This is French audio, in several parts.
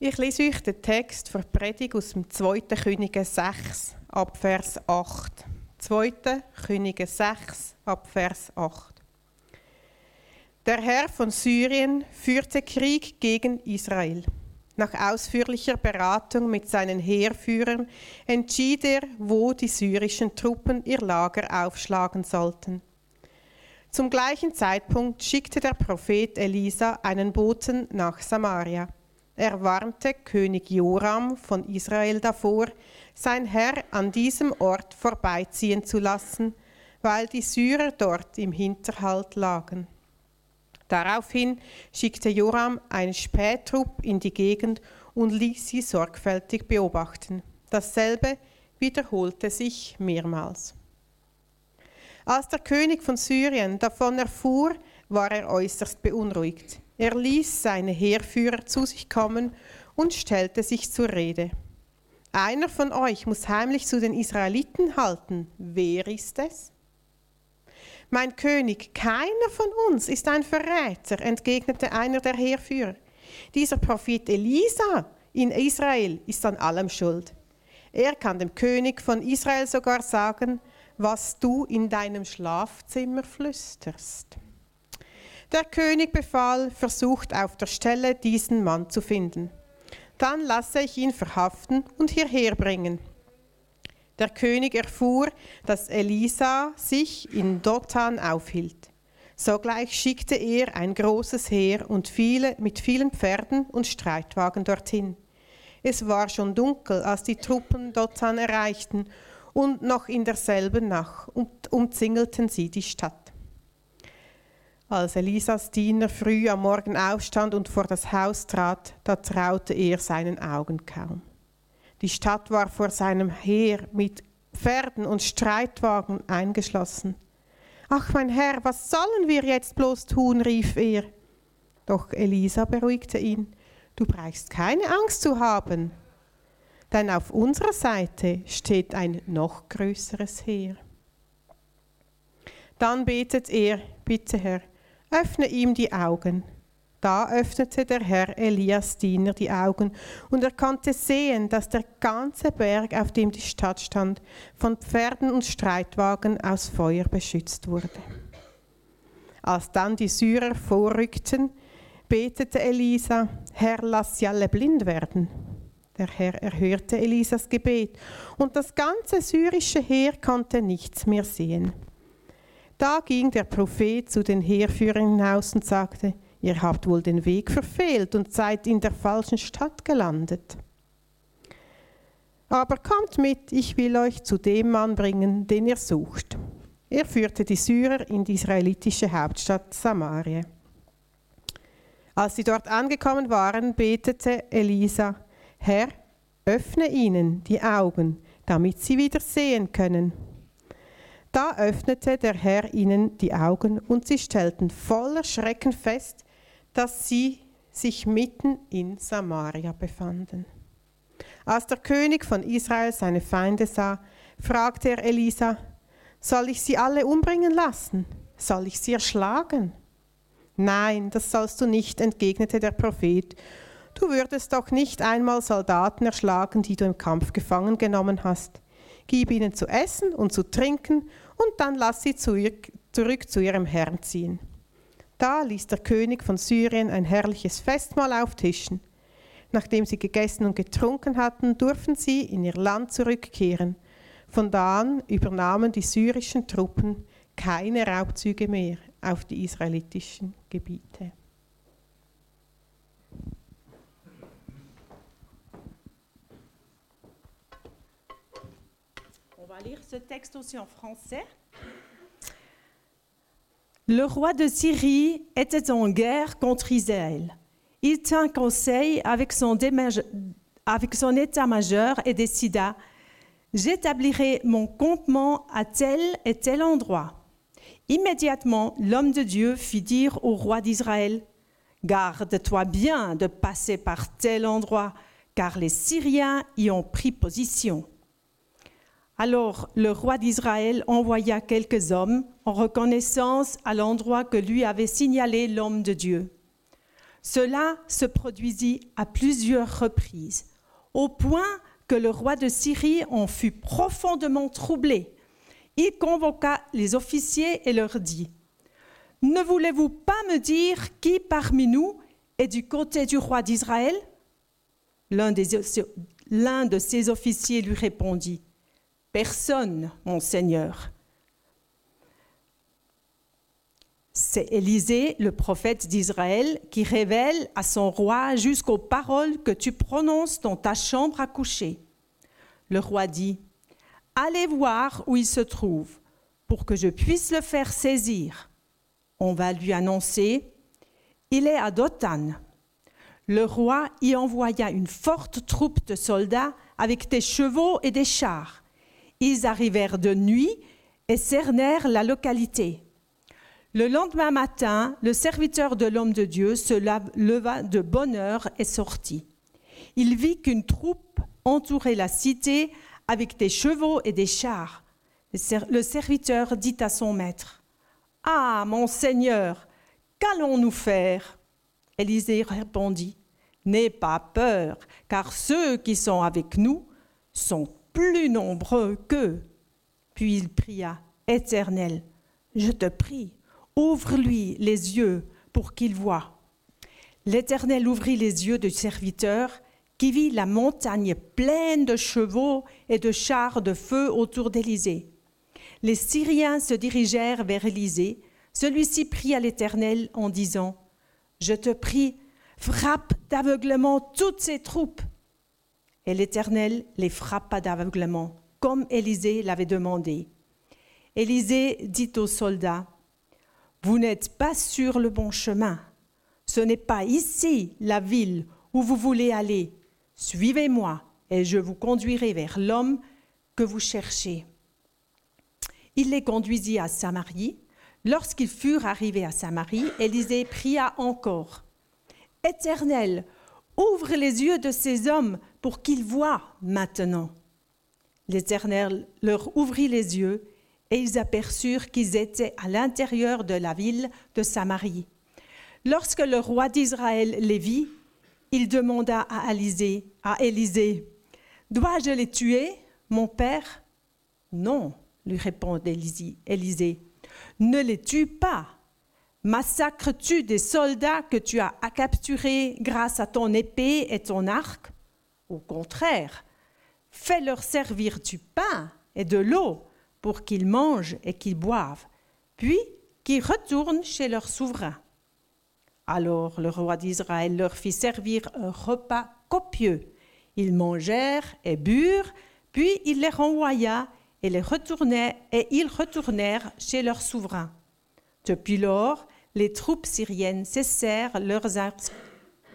Ich lese euch den Text für die Predigt aus dem 2. Könige 6, ab Vers 8. 2. Könige 6, ab Vers 8. Der Herr von Syrien führte Krieg gegen Israel. Nach ausführlicher Beratung mit seinen Heerführern entschied er, wo die syrischen Truppen ihr Lager aufschlagen sollten. Zum gleichen Zeitpunkt schickte der Prophet Elisa einen Boten nach Samaria. Er warnte König Joram von Israel davor, sein Herr an diesem Ort vorbeiziehen zu lassen, weil die Syrer dort im Hinterhalt lagen. Daraufhin schickte Joram einen Spähtrupp in die Gegend und ließ sie sorgfältig beobachten. Dasselbe wiederholte sich mehrmals. Als der König von Syrien davon erfuhr, war er äußerst beunruhigt. Er ließ seine Heerführer zu sich kommen und stellte sich zur Rede. Einer von euch muss heimlich zu den Israeliten halten. Wer ist es? Mein König, keiner von uns ist ein Verräter, entgegnete einer der Heerführer. Dieser Prophet Elisa in Israel ist an allem schuld. Er kann dem König von Israel sogar sagen, was du in deinem Schlafzimmer flüsterst. Der König befahl, versucht auf der Stelle diesen Mann zu finden. Dann lasse ich ihn verhaften und hierher bringen. Der König erfuhr, dass Elisa sich in Dothan aufhielt. Sogleich schickte er ein großes Heer und viele mit vielen Pferden und Streitwagen dorthin. Es war schon dunkel, als die Truppen Dothan erreichten, und noch in derselben Nacht umzingelten sie die Stadt. Als Elisas Diener früh am Morgen aufstand und vor das Haus trat, da traute er seinen Augen kaum. Die Stadt war vor seinem Heer mit Pferden und Streitwagen eingeschlossen. Ach mein Herr, was sollen wir jetzt bloß tun? rief er. Doch Elisa beruhigte ihn. Du brauchst keine Angst zu haben, denn auf unserer Seite steht ein noch größeres Heer. Dann betet er, bitte Herr, öffne ihm die Augen. Da öffnete der Herr Elias Diener die Augen, und er konnte sehen, dass der ganze Berg, auf dem die Stadt stand, von Pferden und Streitwagen aus Feuer beschützt wurde. Als dann die Syrer vorrückten, betete Elisa, Herr, lass sie alle blind werden. Der Herr erhörte Elisas Gebet, und das ganze syrische Heer konnte nichts mehr sehen. Da ging der Prophet zu den Heerführern hinaus und sagte, ihr habt wohl den Weg verfehlt und seid in der falschen Stadt gelandet. Aber kommt mit, ich will euch zu dem Mann bringen, den ihr sucht. Er führte die Syrer in die israelitische Hauptstadt Samaria. Als sie dort angekommen waren, betete Elisa, Herr, öffne ihnen die Augen, damit sie wieder sehen können. Da öffnete der Herr ihnen die Augen und sie stellten voller Schrecken fest, dass sie sich mitten in Samaria befanden. Als der König von Israel seine Feinde sah, fragte er Elisa, soll ich sie alle umbringen lassen? Soll ich sie erschlagen? Nein, das sollst du nicht, entgegnete der Prophet. Du würdest doch nicht einmal Soldaten erschlagen, die du im Kampf gefangen genommen hast gib ihnen zu essen und zu trinken und dann lass sie zurück, zurück zu ihrem Herrn ziehen. Da ließ der König von Syrien ein herrliches Festmahl auftischen. Nachdem sie gegessen und getrunken hatten, durften sie in ihr Land zurückkehren. Von da an übernahmen die syrischen Truppen keine Raubzüge mehr auf die israelitischen Gebiete. Lire ce texte aussi en français. Le roi de Syrie était en guerre contre Israël. Il tint conseil avec son état-major et décida J'établirai mon campement à tel et tel endroit. Immédiatement, l'homme de Dieu fit dire au roi d'Israël Garde-toi bien de passer par tel endroit, car les Syriens y ont pris position. Alors le roi d'Israël envoya quelques hommes en reconnaissance à l'endroit que lui avait signalé l'homme de Dieu. Cela se produisit à plusieurs reprises, au point que le roi de Syrie en fut profondément troublé. Il convoqua les officiers et leur dit, Ne voulez-vous pas me dire qui parmi nous est du côté du roi d'Israël? L'un de ses officiers lui répondit, Personne, mon Seigneur. C'est Élisée, le prophète d'Israël, qui révèle à son roi jusqu'aux paroles que tu prononces dans ta chambre à coucher. Le roi dit, Allez voir où il se trouve, pour que je puisse le faire saisir. On va lui annoncer, Il est à Dothan. Le roi y envoya une forte troupe de soldats avec des chevaux et des chars. Ils arrivèrent de nuit et cernèrent la localité. Le lendemain matin, le serviteur de l'homme de Dieu se leva de bonne heure et sortit. Il vit qu'une troupe entourait la cité avec des chevaux et des chars. Le serviteur dit à son maître, Ah, mon Seigneur, qu'allons-nous faire? Élisée répondit, N'aie pas peur, car ceux qui sont avec nous sont plus nombreux qu'eux. Puis il pria, Éternel, je te prie, Ouvre-lui les yeux pour qu'il voie. L'Éternel ouvrit les yeux du serviteur qui vit la montagne pleine de chevaux et de chars de feu autour d'Élysée. Les Syriens se dirigèrent vers Élysée. Celui-ci pria l'Éternel en disant Je te prie, frappe d'aveuglement toutes ces troupes. Et l'Éternel les frappa d'aveuglement, comme Élysée l'avait demandé. Élysée dit aux soldats vous n'êtes pas sur le bon chemin. Ce n'est pas ici la ville où vous voulez aller. Suivez-moi et je vous conduirai vers l'homme que vous cherchez. Il les conduisit à Samarie. Lorsqu'ils furent arrivés à Samarie, Élisée pria encore. Éternel, ouvre les yeux de ces hommes pour qu'ils voient maintenant. L'Éternel leur ouvrit les yeux et ils aperçurent qu'ils étaient à l'intérieur de la ville de Samarie. Lorsque le roi d'Israël les vit, il demanda à Élisée, Dois-je les tuer, mon père Non, lui répondit Élisée, ne les tue pas. Massacres-tu des soldats que tu as capturés grâce à ton épée et ton arc? Au contraire, fais-leur servir du pain et de l'eau pour qu'ils mangent et qu'ils boivent, puis qu'ils retournent chez leur souverain. Alors le roi d'Israël leur fit servir un repas copieux. Ils mangèrent et burent, puis il les renvoya et les retournait, et ils retournèrent chez leur souverain. Depuis lors, les troupes syriennes cessèrent leurs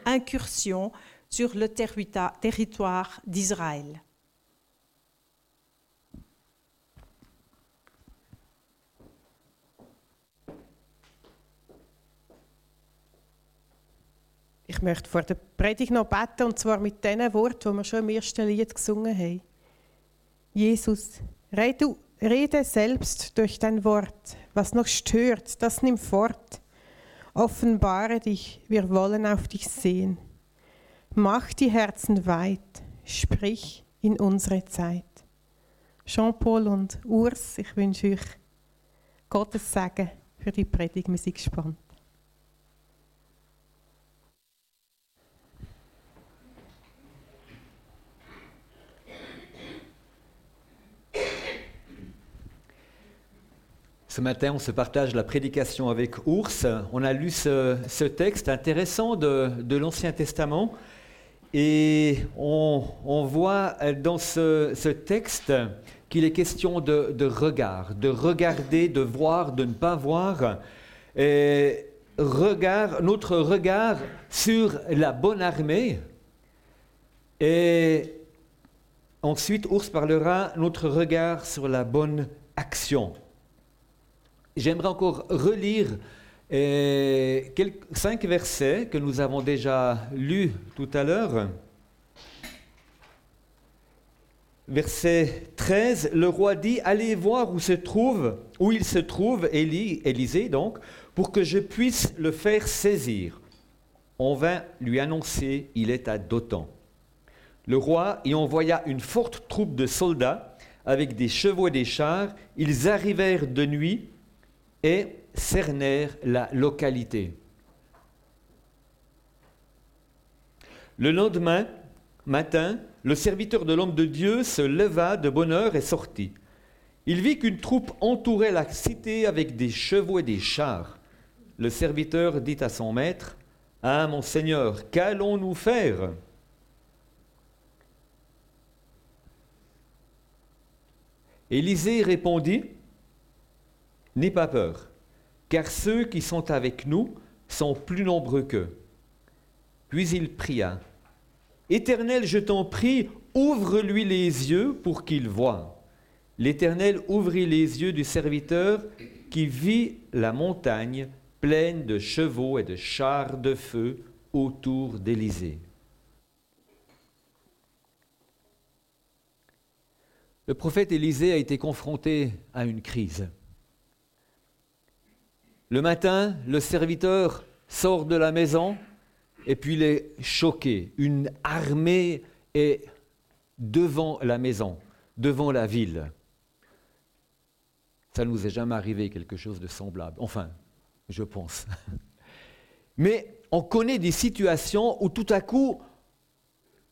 incursions sur le territoire d'Israël. Ich möchte vor der Predigt noch beten, und zwar mit den Worten, die wir schon im ersten Lied gesungen haben. Jesus, rede, rede selbst durch dein Wort. Was noch stört, das nimm fort. Offenbare dich, wir wollen auf dich sehen. Mach die Herzen weit, sprich in unsere Zeit. Jean-Paul und Urs, ich wünsche euch Gottes Segen für die Predigt. Wir sind gespannt. Ce matin, on se partage la prédication avec Ours. On a lu ce, texte intéressant de, l'Ancien Testament et on, voit dans ce, texte qu'il est question de, regard, de regarder, de voir, de ne pas voir. Regard, notre regard sur la bonne armée. Et ensuite, Ours parlera notre regard sur la bonne action. J'aimerais encore relire euh, cinq versets que nous avons déjà lus tout à l'heure. Verset 13, le roi dit, allez voir où se trouve, il se trouve, Élie, Élisée donc, pour que je puisse le faire saisir. On vint lui annoncer, il est à Dothan. Le roi y envoya une forte troupe de soldats avec des chevaux et des chars. Ils arrivèrent de nuit et cernèrent la localité. Le lendemain matin, le serviteur de l'homme de Dieu se leva de bonne heure et sortit. Il vit qu'une troupe entourait la cité avec des chevaux et des chars. Le serviteur dit à son maître, Ah mon Seigneur, qu'allons-nous faire? Élisée répondit, N'aie pas peur, car ceux qui sont avec nous sont plus nombreux qu'eux. Puis il pria, Éternel, je t'en prie, ouvre-lui les yeux pour qu'il voie. L'Éternel ouvrit les yeux du serviteur qui vit la montagne pleine de chevaux et de chars de feu autour d'Élysée. Le prophète Élisée a été confronté à une crise. Le matin, le serviteur sort de la maison et puis il est choqué. Une armée est devant la maison, devant la ville. Ça ne nous est jamais arrivé quelque chose de semblable. Enfin, je pense. Mais on connaît des situations où tout à coup,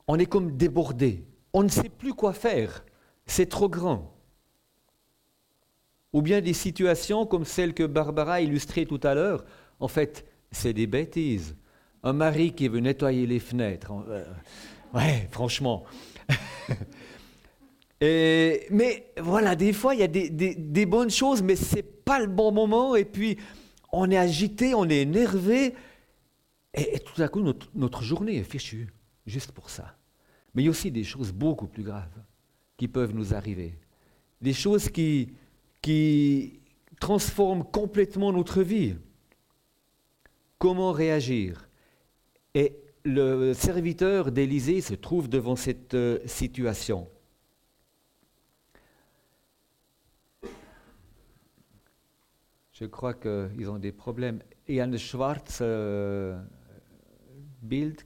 on est comme débordé. On ne sait plus quoi faire c'est trop grand. Ou bien des situations comme celle que Barbara a tout à l'heure, en fait, c'est des bêtises. Un mari qui veut nettoyer les fenêtres. Euh, ouais, franchement. mais voilà, des fois, il y a des, bonnes choses, mais ce n'est pas le bon moment. Et puis, on est agité, on est énervé. Et, tout à coup, notre, notre journée est fichue, juste pour ça. Mais il y a aussi des choses beaucoup plus graves qui peuvent nous arriver. Des choses qui, qui transforment complètement notre vie. Comment réagir? Et le serviteur d'Élysée se trouve devant cette euh, situation. Je crois qu'ils ont des problèmes. Un schwarze euh, Bild,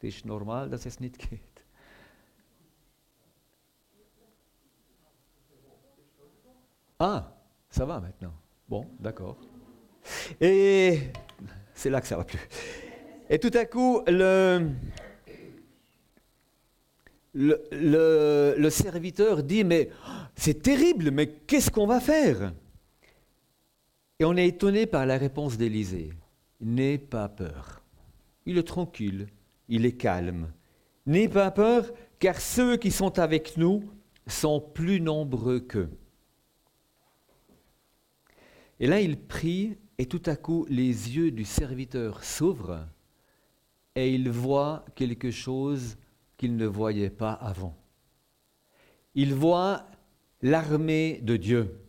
c'est normal, dass es nicht. Ah, ça va maintenant. Bon, d'accord. Et c'est là que ça va plus. Et tout à coup, le, le, serviteur dit, mais c'est terrible, mais qu'est-ce qu'on va faire? Et on est étonné par la réponse d'Élisée. N'aie pas peur. Il est tranquille, il est calme. N'aie pas peur, car ceux qui sont avec nous sont plus nombreux qu'eux. Et là, il prie, et tout à coup, les yeux du serviteur s'ouvrent, et il voit quelque chose qu'il ne voyait pas avant. Il voit l'armée de Dieu,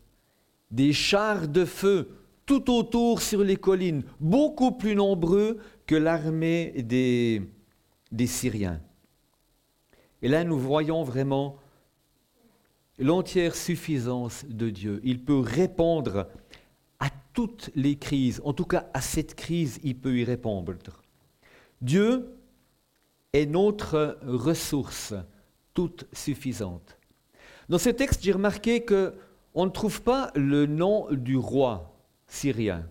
des chars de feu tout autour sur les collines, beaucoup plus nombreux que l'armée des, des Syriens. Et là, nous voyons vraiment l'entière suffisance de Dieu. Il peut répondre toutes les crises, en tout cas à cette crise, il peut y répondre. Dieu est notre ressource toute suffisante. Dans ce texte, j'ai remarqué qu'on ne trouve pas le nom du roi syrien.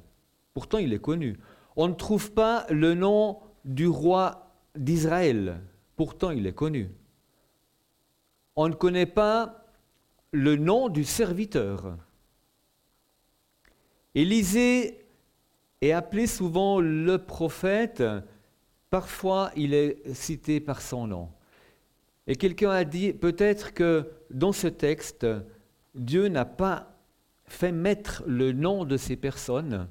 Pourtant, il est connu. On ne trouve pas le nom du roi d'Israël. Pourtant, il est connu. On ne connaît pas le nom du serviteur. Élisée est appelé souvent le prophète, parfois il est cité par son nom. Et quelqu'un a dit peut-être que dans ce texte, Dieu n'a pas fait mettre le nom de ces personnes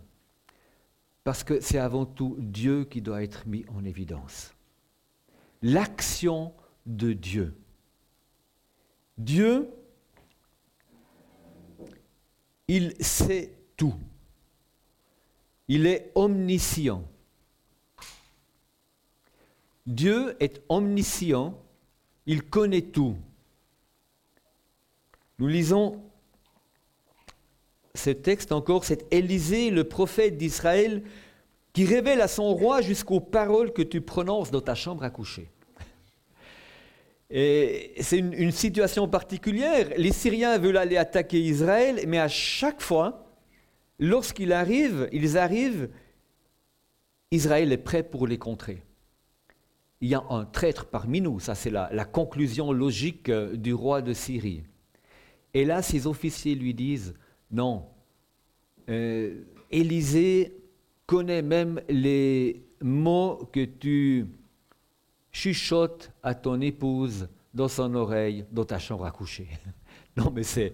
parce que c'est avant tout Dieu qui doit être mis en évidence. L'action de Dieu. Dieu, il sait tout. Il est omniscient. Dieu est omniscient, il connaît tout. Nous lisons ce texte encore, c'est Élisée, le prophète d'Israël, qui révèle à son roi jusqu'aux paroles que tu prononces dans ta chambre à coucher. Et c'est une, une, situation particulière. Les Syriens veulent aller attaquer Israël, mais à chaque fois, lorsqu'ils arrivent, ils arrivent, Israël est prêt pour les contrer. Il y a un traître parmi nous, ça c'est la, la, conclusion logique euh, du roi de Syrie. Et là, ses officiers lui disent, non, euh, Élisée connaît même les mots que tu chuchotes à ton épouse dans son oreille, dans ta chambre à coucher. non, mais c'est,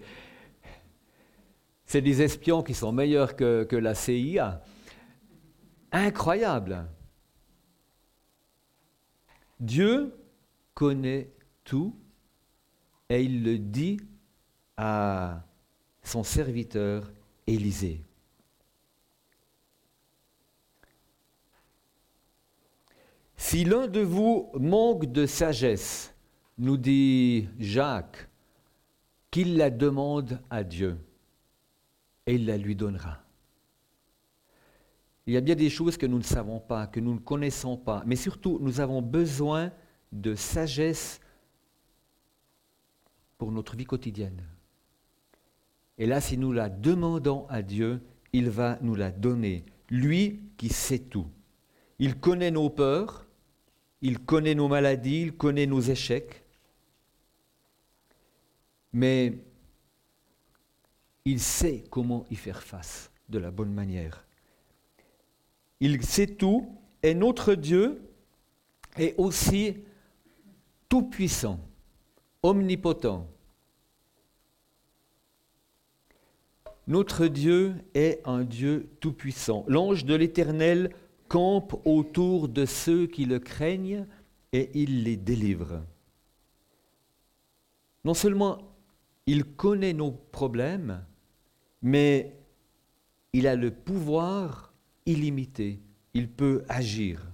c'est des espions qui sont meilleurs que, la CIA. Incroyable. Dieu connaît tout et il le dit à son serviteur Élisée. Si l'un de vous manque de sagesse, nous dit Jacques, qu'il la demande à Dieu et il la lui donnera. Il y a bien des choses que nous ne savons pas, que nous ne connaissons pas, mais surtout nous avons besoin de sagesse pour notre vie quotidienne. Et là, si nous la demandons à Dieu, il va nous la donner. Lui qui sait tout. Il connaît nos peurs, il connaît nos maladies, il connaît nos échecs, mais il sait comment y faire face de la bonne manière. Il sait tout et notre Dieu est aussi tout-puissant, omnipotent. Notre Dieu est un Dieu tout-puissant. L'ange de l'Éternel campe autour de ceux qui le craignent et il les délivre. Non seulement il connaît nos problèmes, mais il a le pouvoir illimité. Il peut agir.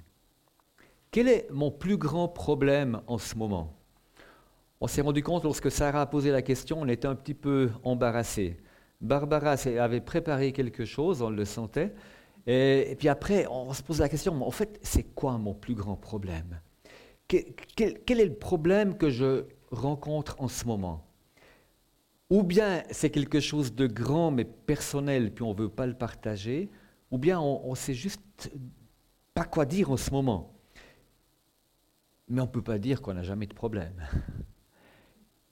Quel est mon plus grand problème en ce moment? On s'est rendu compte lorsque Sarah a posé la question, on était un petit peu embarrassé. Barbara avait préparé quelque chose, on le sentait, et, puis après, on se pose la question, en fait, c'est quoi mon plus grand problème? Quel, quel, est le problème que je rencontre en ce moment? Ou bien c'est quelque chose de grand mais personnel, puis on ne veut pas le partager, ou bien on ne sait juste pas quoi dire en ce moment. Mais on ne peut pas dire qu'on n'a jamais de problème.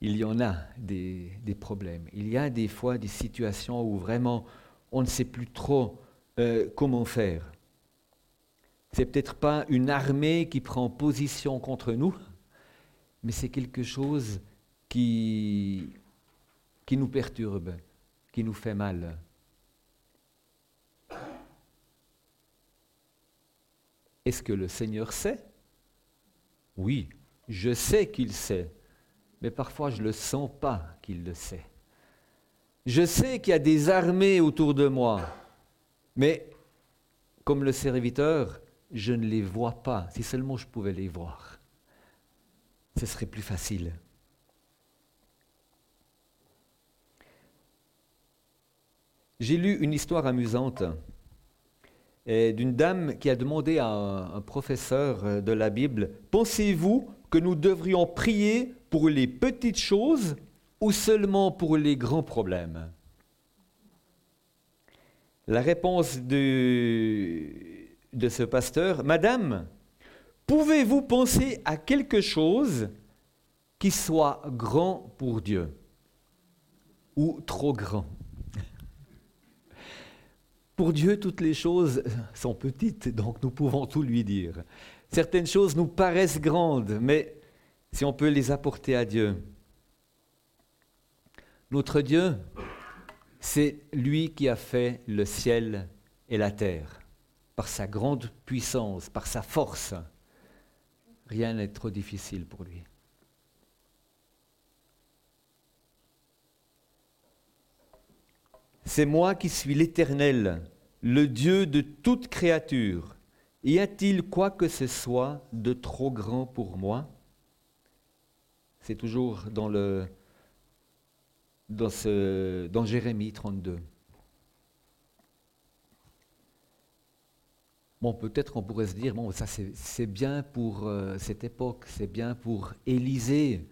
Il y en a des, problèmes. Il y a des fois des situations où vraiment on ne sait plus trop euh, comment faire. C'est peut-être pas une armée qui prend position contre nous, mais c'est quelque chose qui, qui nous perturbe, qui nous fait mal. Est-ce que le Seigneur sait? Oui, je sais qu'il sait, mais parfois je ne le sens pas qu'il le sait. Je sais qu'il y a des armées autour de moi, mais comme le serviteur, je ne les vois pas. Si seulement je pouvais les voir, ce serait plus facile. J'ai lu une histoire amusante d'une dame qui a demandé à un, professeur de la Bible, pensez-vous que nous devrions prier pour les petites choses ou seulement pour les grands problèmes? La réponse de, de ce pasteur, Madame, pouvez-vous penser à quelque chose qui soit grand pour Dieu ou trop grand? Pour Dieu, toutes les choses sont petites, donc nous pouvons tout lui dire. Certaines choses nous paraissent grandes, mais si on peut les apporter à Dieu. Notre Dieu, c'est lui qui a fait le ciel et la terre. Par sa grande puissance, par sa force, rien n'est trop difficile pour lui. C'est moi qui suis l'Éternel, le Dieu de toute créature. Y a-t-il quoi que ce soit de trop grand pour moi? C'est toujours dans le dans, Jérémie 32. Bon, peut-être qu'on pourrait se dire, bon, ça c'est bien pour euh, cette époque, c'est bien pour Élisée,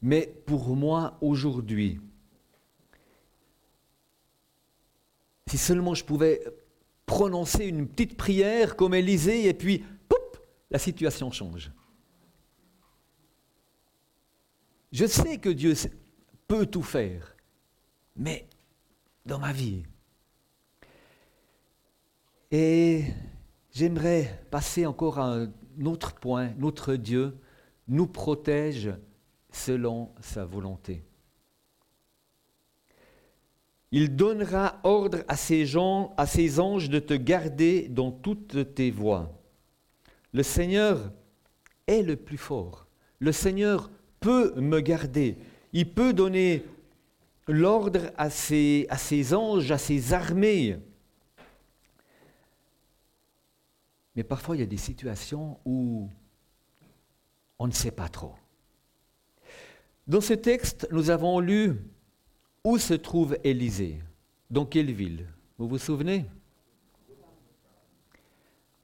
mais pour moi aujourd'hui, si seulement je pouvais prononcer une petite prière comme Élisée et puis, poup, la situation change. Je sais que Dieu peut tout faire, mais dans ma vie. Et j'aimerais passer encore à un autre point. Notre Dieu nous protège selon sa volonté. Il donnera ordre à ses, gens, à ses anges de te garder dans toutes tes voies. Le Seigneur est le plus fort. Le Seigneur peut me garder. Il peut donner l'ordre à ses, à ses anges, à ses armées. Mais parfois, il y a des situations où on ne sait pas trop. Dans ce texte, nous avons lu où se trouve Élisée Dans quelle ville? Vous vous souvenez?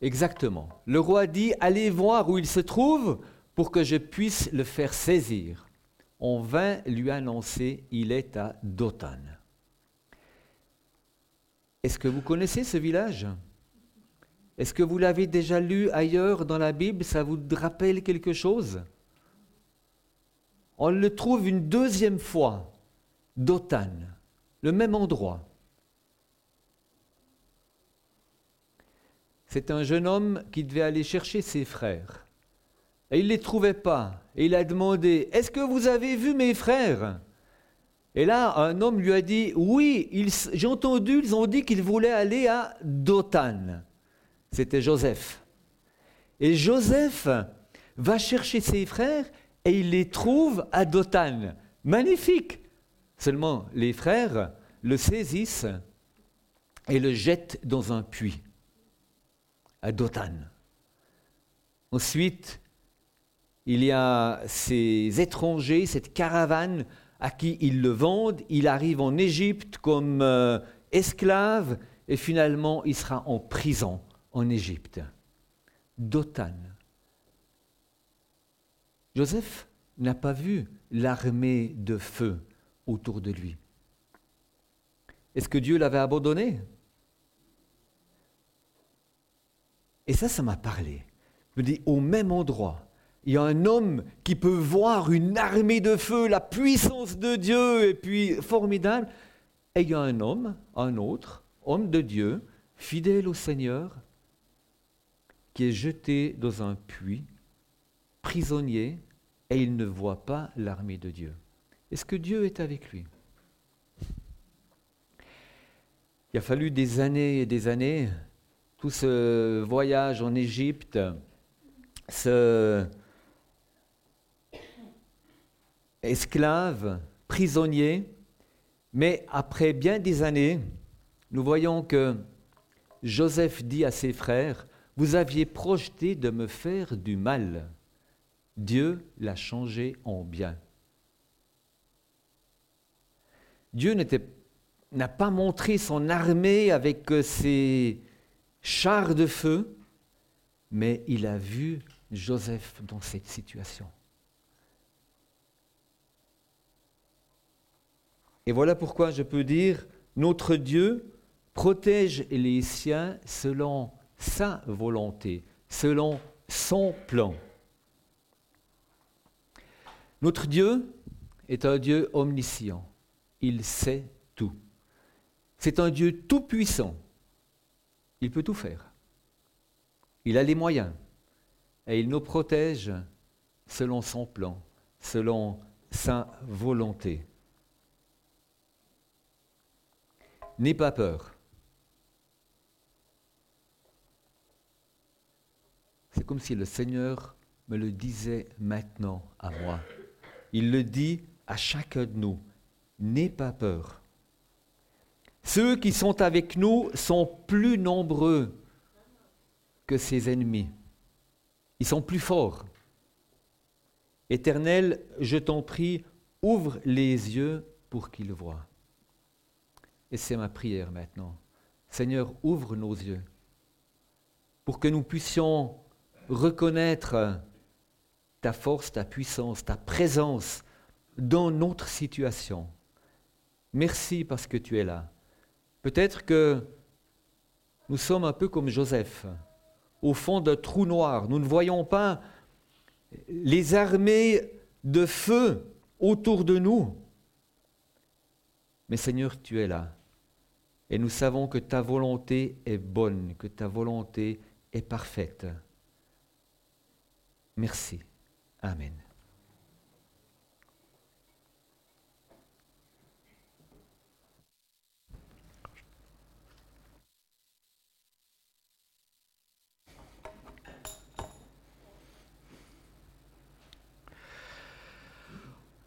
Exactement. Le roi dit, allez voir où il se trouve pour que je puisse le faire saisir. On vint lui annoncer, il est à Dothan. Est-ce que vous connaissez ce village? Est-ce que vous l'avez déjà lu ailleurs dans la Bible? Ça vous rappelle quelque chose? On le trouve une deuxième fois Dothan, le même endroit. C'est un jeune homme qui devait aller chercher ses frères. Et il ne les trouvait pas. Et il a demandé, Est-ce que vous avez vu mes frères? Et là, un homme lui a dit, Oui, j'ai entendu, ils ont dit qu'ils voulaient aller à Dothan. C'était Joseph. Et Joseph va chercher ses frères et il les trouve à Dothan. Magnifique. Seulement, les frères le saisissent et le jettent dans un puits, à Dothan. Ensuite, il y a ces étrangers, cette caravane à qui ils le vendent. Il arrive en Égypte comme euh, esclave et finalement il sera en prison en Égypte. Dothan. Joseph n'a pas vu l'armée de feu autour de lui. Est-ce que Dieu l'avait abandonné? Et ça, ça m'a parlé. Je me dis, au même endroit, il y a un homme qui peut voir une armée de feu, la puissance de Dieu, et puis formidable. Et il y a un homme, un autre, homme de Dieu, fidèle au Seigneur, qui est jeté dans un puits, prisonnier, et il ne voit pas l'armée de Dieu. Est-ce que Dieu est avec lui? Il a fallu des années et des années, tout ce voyage en Égypte, ce esclave, prisonnier, mais après bien des années, nous voyons que Joseph dit à ses frères, vous aviez projeté de me faire du mal. Dieu l'a changé en bien. Dieu n'a pas montré son armée avec euh, ses chars de feu, mais il a vu Joseph dans cette situation. Et voilà pourquoi je peux dire, notre Dieu protège les siens selon sa volonté, selon son plan. Notre Dieu est un Dieu omniscient il sait tout. C'est un Dieu tout-puissant. Il peut tout faire. Il a les moyens. Et il nous protège selon son plan, selon sa volonté. N'aie pas peur. C'est comme si le Seigneur me le disait maintenant à moi. Il le dit à chacun de nous. N'aie pas peur. Ceux qui sont avec nous sont plus nombreux que ses ennemis. Ils sont plus forts. Éternel, je t'en prie, ouvre les yeux pour qu'ils voient. Et c'est ma prière maintenant. Seigneur, ouvre nos yeux pour que nous puissions reconnaître ta force, ta puissance, ta présence dans notre situation. Merci parce que tu es là. Peut-être que nous sommes un peu comme Joseph, au fond d'un trou noir. Nous ne voyons pas les armées de feu autour de nous. Mais Seigneur, tu es là. Et nous savons que ta volonté est bonne, que ta volonté est parfaite. Merci. Amen.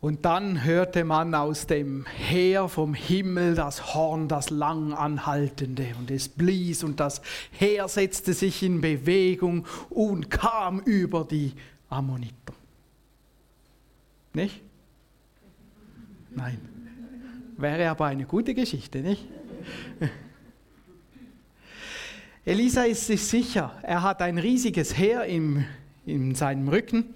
Und dann hörte man aus dem Heer vom Himmel das Horn, das lang anhaltende, und es blies, und das Heer setzte sich in Bewegung und kam über die Ammoniter. Nicht? Nein. Wäre aber eine gute Geschichte, nicht? Elisa ist sich sicher, er hat ein riesiges Heer im, in seinem Rücken.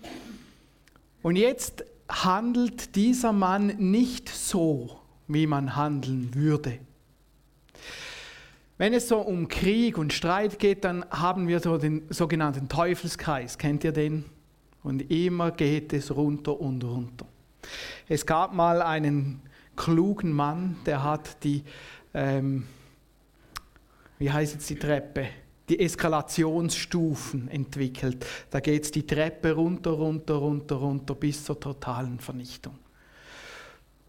Und jetzt handelt dieser Mann nicht so, wie man handeln würde. Wenn es so um Krieg und Streit geht, dann haben wir so den sogenannten Teufelskreis. Kennt ihr den? Und immer geht es runter und runter. Es gab mal einen klugen Mann, der hat die, ähm, wie heißt jetzt die Treppe? Die Eskalationsstufen entwickelt. Da geht es die Treppe runter, runter, runter, runter bis zur totalen Vernichtung.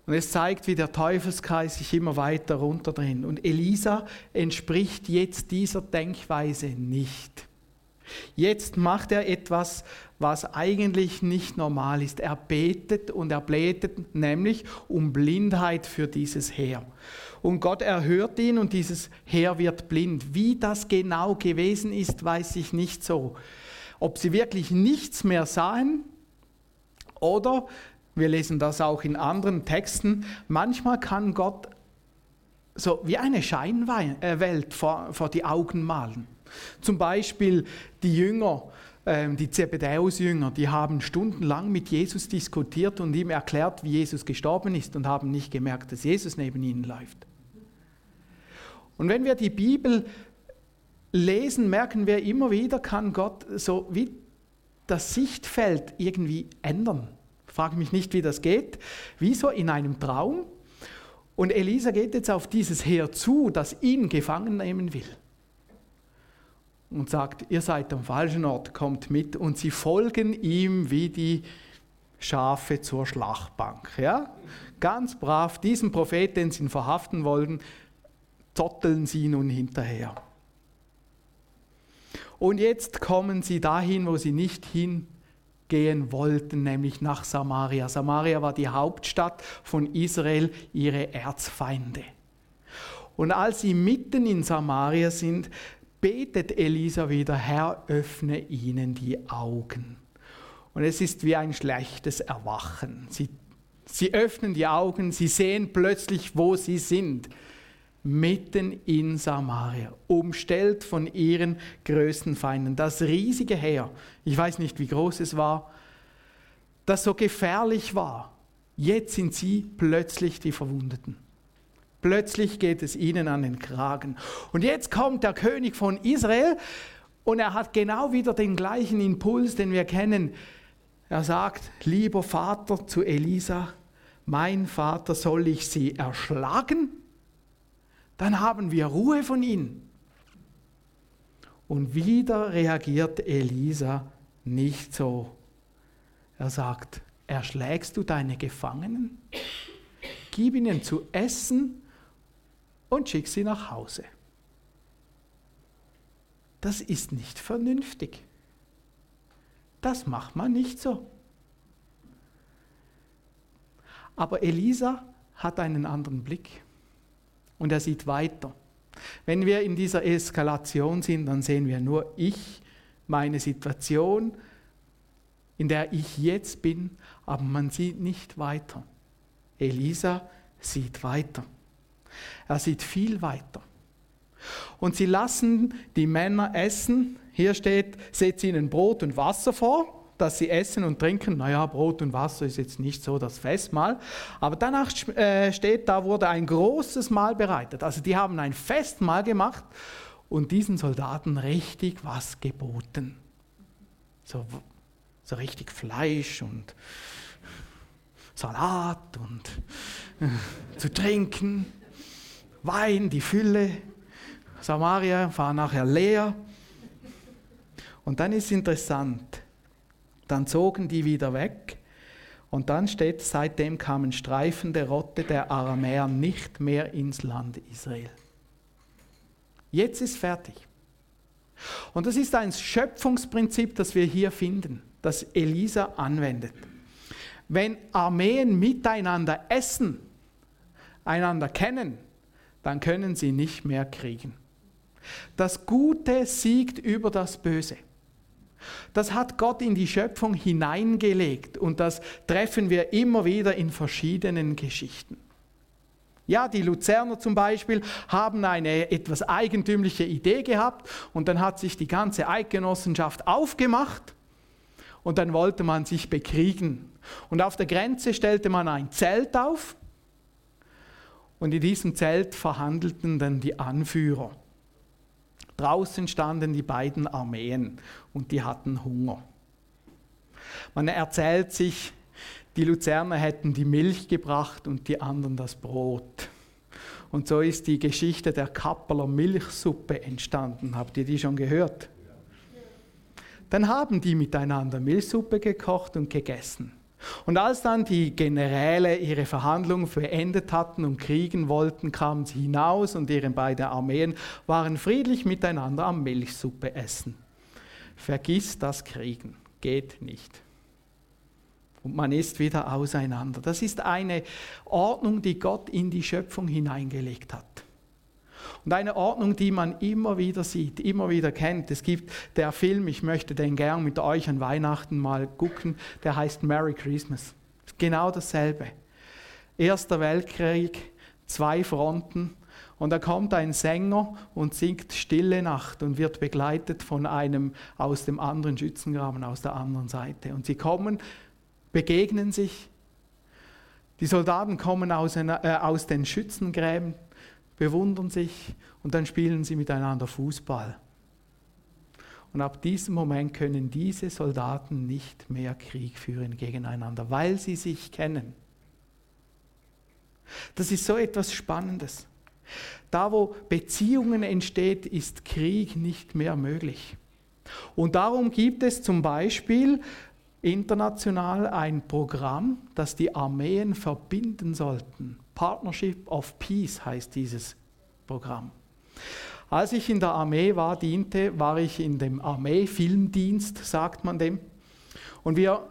Und es zeigt, wie der Teufelskreis sich immer weiter runterdreht. Und Elisa entspricht jetzt dieser Denkweise nicht. Jetzt macht er etwas, was eigentlich nicht normal ist. Er betet und er blätet nämlich um Blindheit für dieses Heer. Und Gott erhört ihn und dieses Heer wird blind. Wie das genau gewesen ist, weiß ich nicht so. Ob sie wirklich nichts mehr sahen oder, wir lesen das auch in anderen Texten, manchmal kann Gott so wie eine Scheinwelt vor, vor die Augen malen. Zum Beispiel die Jünger, ähm, die Zebedäus-Jünger, die haben stundenlang mit Jesus diskutiert und ihm erklärt, wie Jesus gestorben ist und haben nicht gemerkt, dass Jesus neben ihnen läuft. Und wenn wir die Bibel lesen, merken wir immer wieder, kann Gott so wie das Sichtfeld irgendwie ändern. Ich frage mich nicht, wie das geht. Wie so in einem Traum. Und Elisa geht jetzt auf dieses Heer zu, das ihn gefangen nehmen will und sagt, ihr seid am falschen Ort, kommt mit. Und sie folgen ihm wie die Schafe zur Schlachtbank. Ja? Ganz brav, diesen Propheten, den sie verhaften wollten, zotteln sie nun hinterher. Und jetzt kommen sie dahin, wo sie nicht hingehen wollten, nämlich nach Samaria. Samaria war die Hauptstadt von Israel, ihre Erzfeinde. Und als sie mitten in Samaria sind, betet Elisa wieder, Herr, öffne ihnen die Augen. Und es ist wie ein schlechtes Erwachen. Sie, sie öffnen die Augen, sie sehen plötzlich, wo sie sind. Mitten in Samaria, umstellt von ihren größten Feinden. Das riesige Heer, ich weiß nicht, wie groß es war, das so gefährlich war. Jetzt sind sie plötzlich die Verwundeten. Plötzlich geht es ihnen an den Kragen. Und jetzt kommt der König von Israel und er hat genau wieder den gleichen Impuls, den wir kennen. Er sagt, lieber Vater zu Elisa, mein Vater, soll ich sie erschlagen? Dann haben wir Ruhe von ihnen. Und wieder reagiert Elisa nicht so. Er sagt, erschlägst du deine Gefangenen? Gib ihnen zu essen und schick sie nach Hause. Das ist nicht vernünftig. Das macht man nicht so. Aber Elisa hat einen anderen Blick und er sieht weiter. Wenn wir in dieser Eskalation sind, dann sehen wir nur ich, meine Situation, in der ich jetzt bin, aber man sieht nicht weiter. Elisa sieht weiter. Er sieht viel weiter. Und sie lassen die Männer essen. Hier steht, setzt ihnen Brot und Wasser vor, dass sie essen und trinken. Naja, Brot und Wasser ist jetzt nicht so das Festmahl. Aber danach äh, steht, da wurde ein großes Mahl bereitet. Also die haben ein Festmahl gemacht und diesen Soldaten richtig was geboten. So, so richtig Fleisch und Salat und äh, zu trinken, Wein, die Fülle. Samaria war nachher leer. Und dann ist interessant, dann zogen die wieder weg und dann steht, seitdem kamen streifende Rotte der Aramäer nicht mehr ins Land Israel. Jetzt ist fertig. Und das ist ein Schöpfungsprinzip, das wir hier finden, das Elisa anwendet. Wenn Armeen miteinander essen, einander kennen, dann können sie nicht mehr kriegen. Das Gute siegt über das Böse. Das hat Gott in die Schöpfung hineingelegt und das treffen wir immer wieder in verschiedenen Geschichten. Ja, die Luzerner zum Beispiel haben eine etwas eigentümliche Idee gehabt und dann hat sich die ganze Eidgenossenschaft aufgemacht und dann wollte man sich bekriegen. Und auf der Grenze stellte man ein Zelt auf und in diesem Zelt verhandelten dann die Anführer. Draußen standen die beiden Armeen und die hatten Hunger. Man erzählt sich, die Luzerner hätten die Milch gebracht und die anderen das Brot. Und so ist die Geschichte der Kappeler Milchsuppe entstanden. Habt ihr die schon gehört? Dann haben die miteinander Milchsuppe gekocht und gegessen. Und als dann die Generäle ihre Verhandlungen beendet hatten und kriegen wollten, kamen sie hinaus und ihre beiden Armeen waren friedlich miteinander am Milchsuppe essen. Vergiss das Kriegen, geht nicht und man ist wieder auseinander. Das ist eine Ordnung, die Gott in die Schöpfung hineingelegt hat. Und eine Ordnung, die man immer wieder sieht, immer wieder kennt. Es gibt der Film, ich möchte den gern mit euch an Weihnachten mal gucken, der heißt Merry Christmas. Genau dasselbe. Erster Weltkrieg, zwei Fronten. Und da kommt ein Sänger und singt Stille Nacht und wird begleitet von einem aus dem anderen Schützengraben, aus der anderen Seite. Und sie kommen begegnen sich. Die Soldaten kommen aus, äh, aus den Schützengräben, bewundern sich und dann spielen sie miteinander Fußball. Und ab diesem Moment können diese Soldaten nicht mehr Krieg führen gegeneinander, weil sie sich kennen. Das ist so etwas Spannendes. Da, wo Beziehungen entsteht, ist Krieg nicht mehr möglich. Und darum gibt es zum Beispiel international ein Programm, das die Armeen verbinden sollten. Partnership of Peace heißt dieses Programm. Als ich in der Armee war, diente, war ich in dem Armeefilmdienst, sagt man dem. Und wir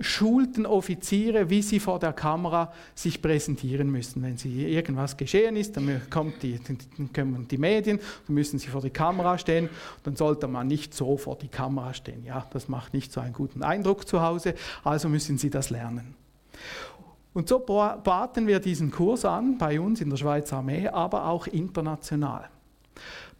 schulten Offiziere, wie sie vor der Kamera sich präsentieren müssen. Wenn sie irgendwas geschehen ist, dann, kommt die, dann kommen die Medien, dann müssen sie vor die Kamera stehen. Dann sollte man nicht so vor die Kamera stehen. Ja, das macht nicht so einen guten Eindruck zu Hause, also müssen sie das lernen. Und so baten wir diesen Kurs an, bei uns in der Schweizer Armee, aber auch international.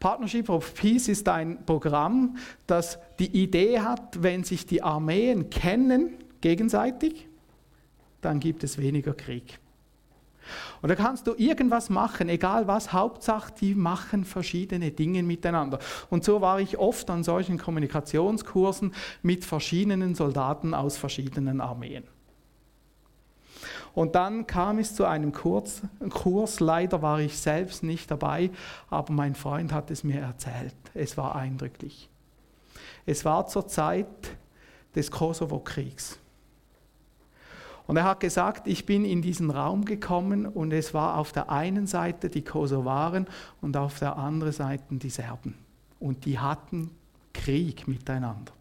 Partnership of Peace ist ein Programm, das die Idee hat, wenn sich die Armeen kennen, gegenseitig, dann gibt es weniger Krieg. Und da kannst du irgendwas machen, egal was, Hauptsache, die machen verschiedene Dinge miteinander. Und so war ich oft an solchen Kommunikationskursen mit verschiedenen Soldaten aus verschiedenen Armeen. Und dann kam es zu einem Kurs, Kurs, leider war ich selbst nicht dabei, aber mein Freund hat es mir erzählt. Es war eindrücklich. Es war zur Zeit des Kosovo-Kriegs. Und er hat gesagt, ich bin in diesen Raum gekommen und es war auf der einen Seite die Kosovaren und auf der anderen Seite die Serben. Und die hatten Krieg miteinander.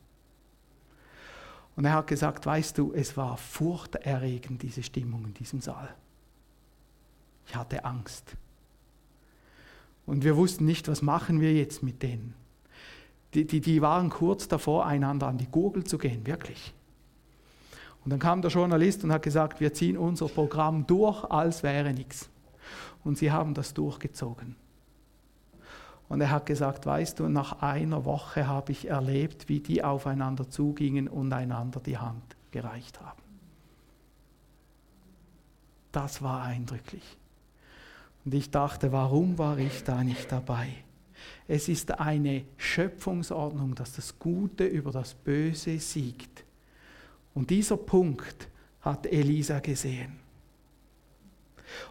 Und er hat gesagt, weißt du, es war furchterregend, diese Stimmung in diesem Saal. Ich hatte Angst. Und wir wussten nicht, was machen wir jetzt mit denen. Die, die, die waren kurz davor, einander an die Gurgel zu gehen, wirklich. Und dann kam der Journalist und hat gesagt, wir ziehen unser Programm durch, als wäre nichts. Und sie haben das durchgezogen. Und er hat gesagt, weißt du, nach einer Woche habe ich erlebt, wie die aufeinander zugingen und einander die Hand gereicht haben. Das war eindrücklich. Und ich dachte, warum war ich da nicht dabei? Es ist eine Schöpfungsordnung, dass das Gute über das Böse siegt. Und dieser Punkt hat Elisa gesehen.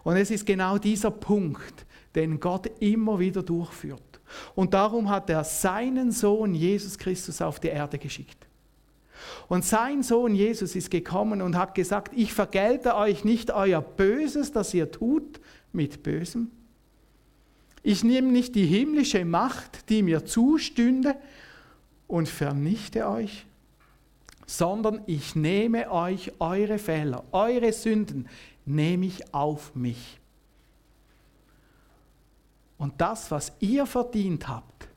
Und es ist genau dieser Punkt, den Gott immer wieder durchführt. Und darum hat er seinen Sohn Jesus Christus auf die Erde geschickt. Und sein Sohn Jesus ist gekommen und hat gesagt, ich vergelte euch nicht euer Böses, das ihr tut, mit Bösem. Ich nehme nicht die himmlische Macht, die mir zustünde, und vernichte euch, sondern ich nehme euch eure Fehler, eure Sünden, nehme ich auf mich. Und das, was ihr verdient habt,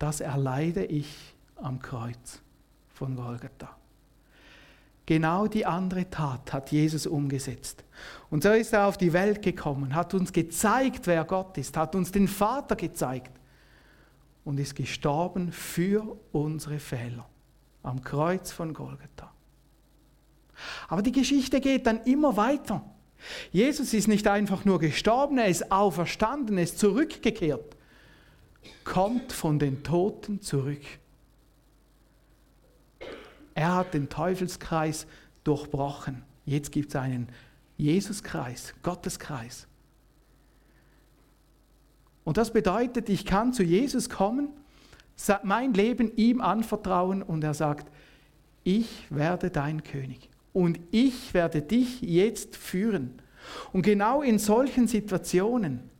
das erleide ich am Kreuz von Golgatha. Genau die andere Tat hat Jesus umgesetzt. Und so ist er auf die Welt gekommen, hat uns gezeigt, wer Gott ist, hat uns den Vater gezeigt und ist gestorben für unsere Fehler am Kreuz von Golgatha. Aber die Geschichte geht dann immer weiter. Jesus ist nicht einfach nur gestorben, er ist auferstanden, er ist zurückgekehrt, kommt von den Toten zurück. Er hat den Teufelskreis durchbrochen. Jetzt gibt es einen Jesuskreis, Gotteskreis. Und das bedeutet, ich kann zu Jesus kommen, mein Leben ihm anvertrauen und er sagt, ich werde dein König und ich werde dich jetzt führen. Und genau in solchen Situationen,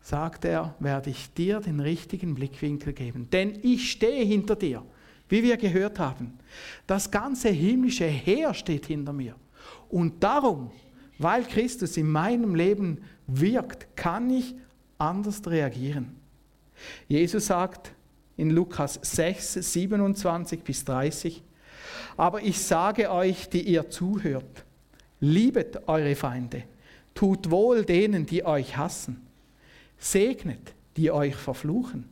sagt er, werde ich dir den richtigen Blickwinkel geben. Denn ich stehe hinter dir, wie wir gehört haben. Das ganze himmlische Heer steht hinter mir. Und darum, weil Christus in meinem Leben wirkt, kann ich anders reagieren. Jesus sagt in Lukas 6, 27 bis 30, aber ich sage euch, die ihr zuhört, liebet eure Feinde, tut wohl denen, die euch hassen, segnet, die euch verfluchen,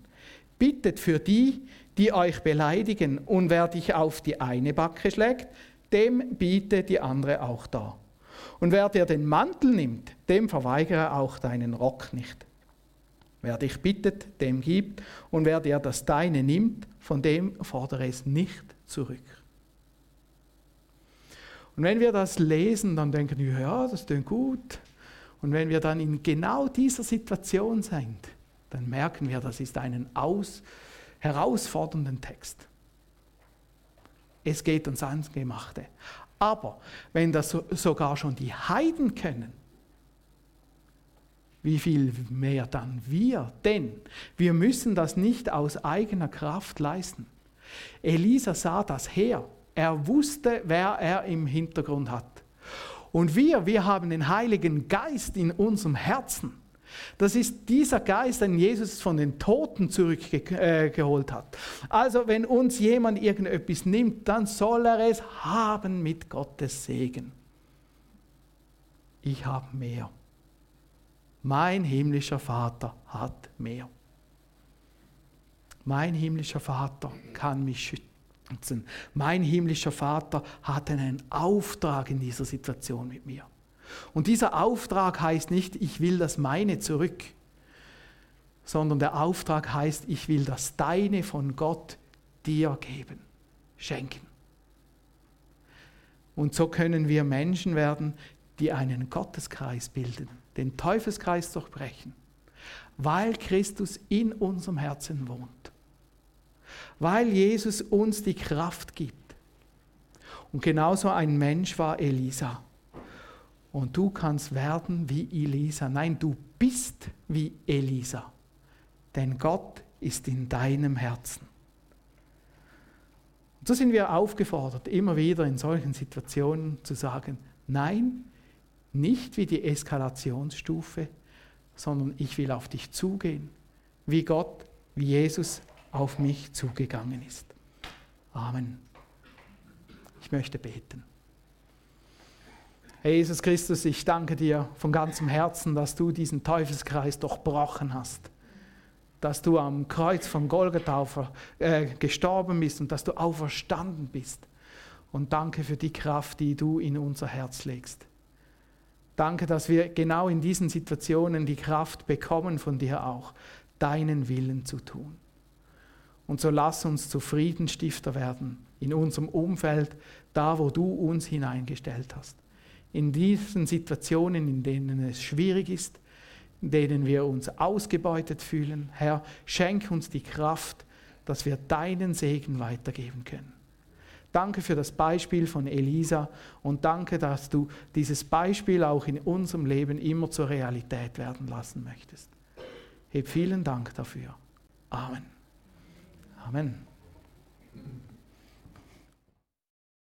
bittet für die, die euch beleidigen, und wer dich auf die eine Backe schlägt, dem biete die andere auch da. Und wer dir den Mantel nimmt, dem verweigere auch deinen Rock nicht. Wer dich bittet, dem gibt, und wer dir das Deine nimmt, von dem fordere es nicht zurück. Und wenn wir das lesen, dann denken wir, ja, das klingt gut. Und wenn wir dann in genau dieser Situation sind, dann merken wir, das ist ein aus, herausfordernden Text. Es geht uns ans Gemachte. Aber wenn das so, sogar schon die Heiden können, wie viel mehr dann wir? Denn wir müssen das nicht aus eigener Kraft leisten. Elisa sah das her er wusste, wer er im Hintergrund hat. Und wir, wir haben den Heiligen Geist in unserem Herzen. Das ist dieser Geist, den Jesus von den Toten zurückgeholt hat. Also wenn uns jemand irgendetwas nimmt, dann soll er es haben mit Gottes Segen. Ich habe mehr. Mein himmlischer Vater hat mehr. Mein himmlischer Vater kann mich schützen. Mein himmlischer Vater hat einen Auftrag in dieser Situation mit mir. Und dieser Auftrag heißt nicht, ich will das meine zurück, sondern der Auftrag heißt, ich will das deine von Gott dir geben, schenken. Und so können wir Menschen werden, die einen Gotteskreis bilden, den Teufelskreis durchbrechen, weil Christus in unserem Herzen wohnt weil Jesus uns die Kraft gibt. Und genauso ein Mensch war Elisa. Und du kannst werden wie Elisa. Nein, du bist wie Elisa. Denn Gott ist in deinem Herzen. Und so sind wir aufgefordert, immer wieder in solchen Situationen zu sagen, nein, nicht wie die Eskalationsstufe, sondern ich will auf dich zugehen, wie Gott, wie Jesus auf mich zugegangen ist. Amen. Ich möchte beten. Herr Jesus Christus, ich danke dir von ganzem Herzen, dass du diesen Teufelskreis durchbrochen hast. Dass du am Kreuz von Golgatha äh, gestorben bist und dass du auferstanden bist. Und danke für die Kraft, die du in unser Herz legst. Danke, dass wir genau in diesen Situationen die Kraft bekommen von dir auch, deinen Willen zu tun. Und so lass uns zu Friedenstifter werden in unserem Umfeld, da wo du uns hineingestellt hast. In diesen Situationen, in denen es schwierig ist, in denen wir uns ausgebeutet fühlen, Herr, schenk uns die Kraft, dass wir deinen Segen weitergeben können. Danke für das Beispiel von Elisa und danke, dass du dieses Beispiel auch in unserem Leben immer zur Realität werden lassen möchtest. Heb vielen Dank dafür. Amen. Amen.